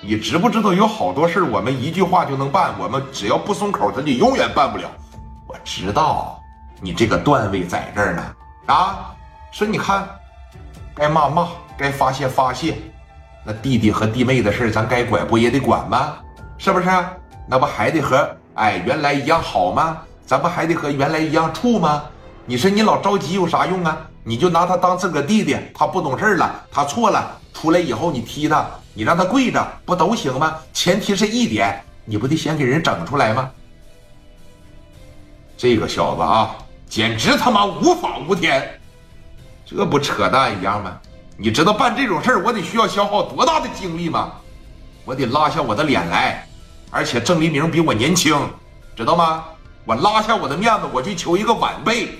你知不知道有好多事我们一句话就能办，我们只要不松口，他就永远办不了。我知道你这个段位在这儿呢，啊，说你看，该骂骂，该发泄发泄，那弟弟和弟妹的事咱该管不也得管吗？是不是？那不还得和哎原来一样好吗？咱不还得和原来一样处吗？你说你老着急有啥用啊？你就拿他当自个弟弟，他不懂事了，他错了，出来以后你踢他，你让他跪着，不都行吗？前提是一点，你不得先给人整出来吗？这个小子啊，简直他妈无法无天，这不扯淡一样吗？你知道办这种事儿我得需要消耗多大的精力吗？我得拉下我的脸来，而且郑黎明比我年轻，知道吗？我拉下我的面子，我去求一个晚辈。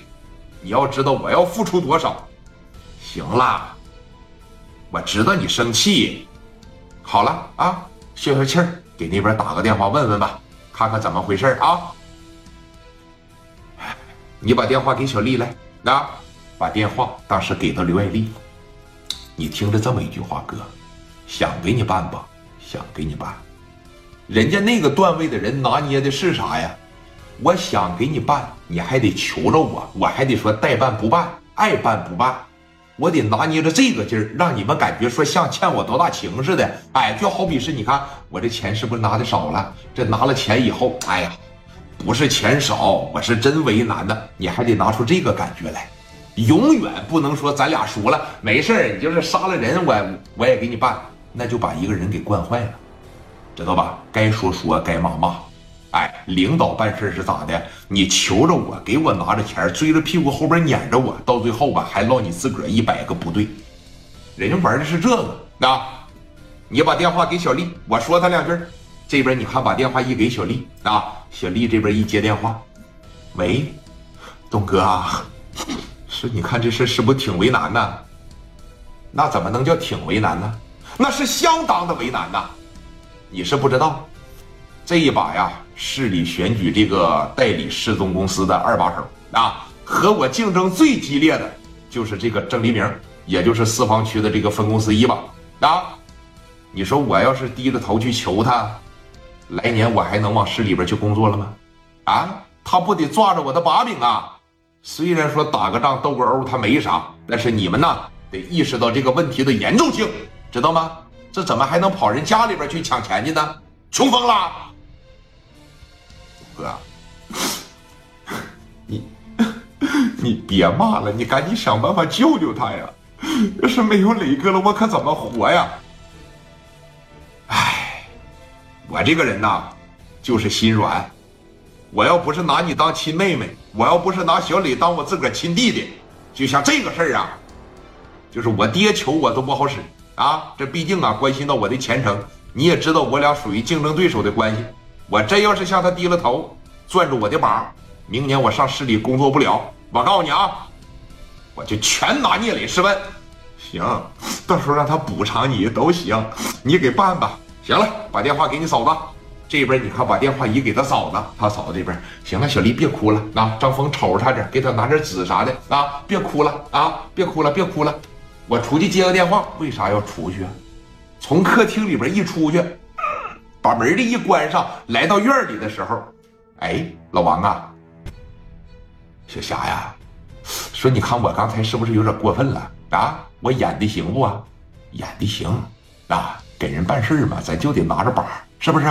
你要知道我要付出多少。行了，我知道你生气。好了啊，消消气儿，给那边打个电话问问吧，看看怎么回事啊。你把电话给小丽来，啊，把电话当时给到刘爱丽。你听着这么一句话，哥，想给你办吧，想给你办，人家那个段位的人拿捏的是啥呀？我想给你办，你还得求着我，我还得说代办不办，爱办不办，我得拿捏着这个劲儿，让你们感觉说像欠我多大情似的。哎，就好比是你看我这钱是不是拿的少了？这拿了钱以后，哎呀，不是钱少，我是真为难的。你还得拿出这个感觉来，永远不能说咱俩说了没事儿，你就是杀了人，我我也给你办，那就把一个人给惯坏了，知道吧？该说说，该骂骂。哎，领导办事是咋的？你求着我，给我拿着钱，追着屁股后边撵着我，到最后吧，还落你自个儿一百个不对。人家玩的是这个啊！你把电话给小丽，我说他两句。这边你看，把电话一给小丽啊，小丽这边一接电话，喂，东哥啊，说你看这事是不是挺为难呢？那怎么能叫挺为难呢？那是相当的为难呐！你是不知道，这一把呀。市里选举这个代理失踪公司的二把手啊，和我竞争最激烈的就是这个郑黎明，也就是四方区的这个分公司一把啊。你说我要是低着头去求他，来年我还能往市里边去工作了吗？啊，他不得抓着我的把柄啊！虽然说打个仗斗个殴他没啥，但是你们呐得意识到这个问题的严重性，知道吗？这怎么还能跑人家里边去抢钱去呢？穷疯了！哥，你你别骂了，你赶紧想办法救救他呀！要是没有磊哥了，我可怎么活呀？哎，我这个人呐，就是心软。我要不是拿你当亲妹妹，我要不是拿小磊当我自个儿亲弟弟，就像这个事儿啊，就是我爹求我都不好使啊。这毕竟啊，关系到我的前程。你也知道，我俩属于竞争对手的关系。我真要是向他低了头，攥住我的把，明年我上市里工作不了。我告诉你啊，我就全拿聂磊试问。行，到时候让他补偿你都行，你给办吧。行了，把电话给你嫂子，这边你看把电话一给他嫂子，他嫂子这边行了，小丽别哭了啊。张峰瞅着他点，给他拿点纸啥的啊，别哭了啊，别哭了，别哭了。我出去接个电话，为啥要出去？从客厅里边一出去。把门的一关上，来到院里的时候，哎，老王啊，小霞呀，说你看我刚才是不是有点过分了啊？我演的行不？演的行啊，给人办事嘛，咱就得拿着把，是不是？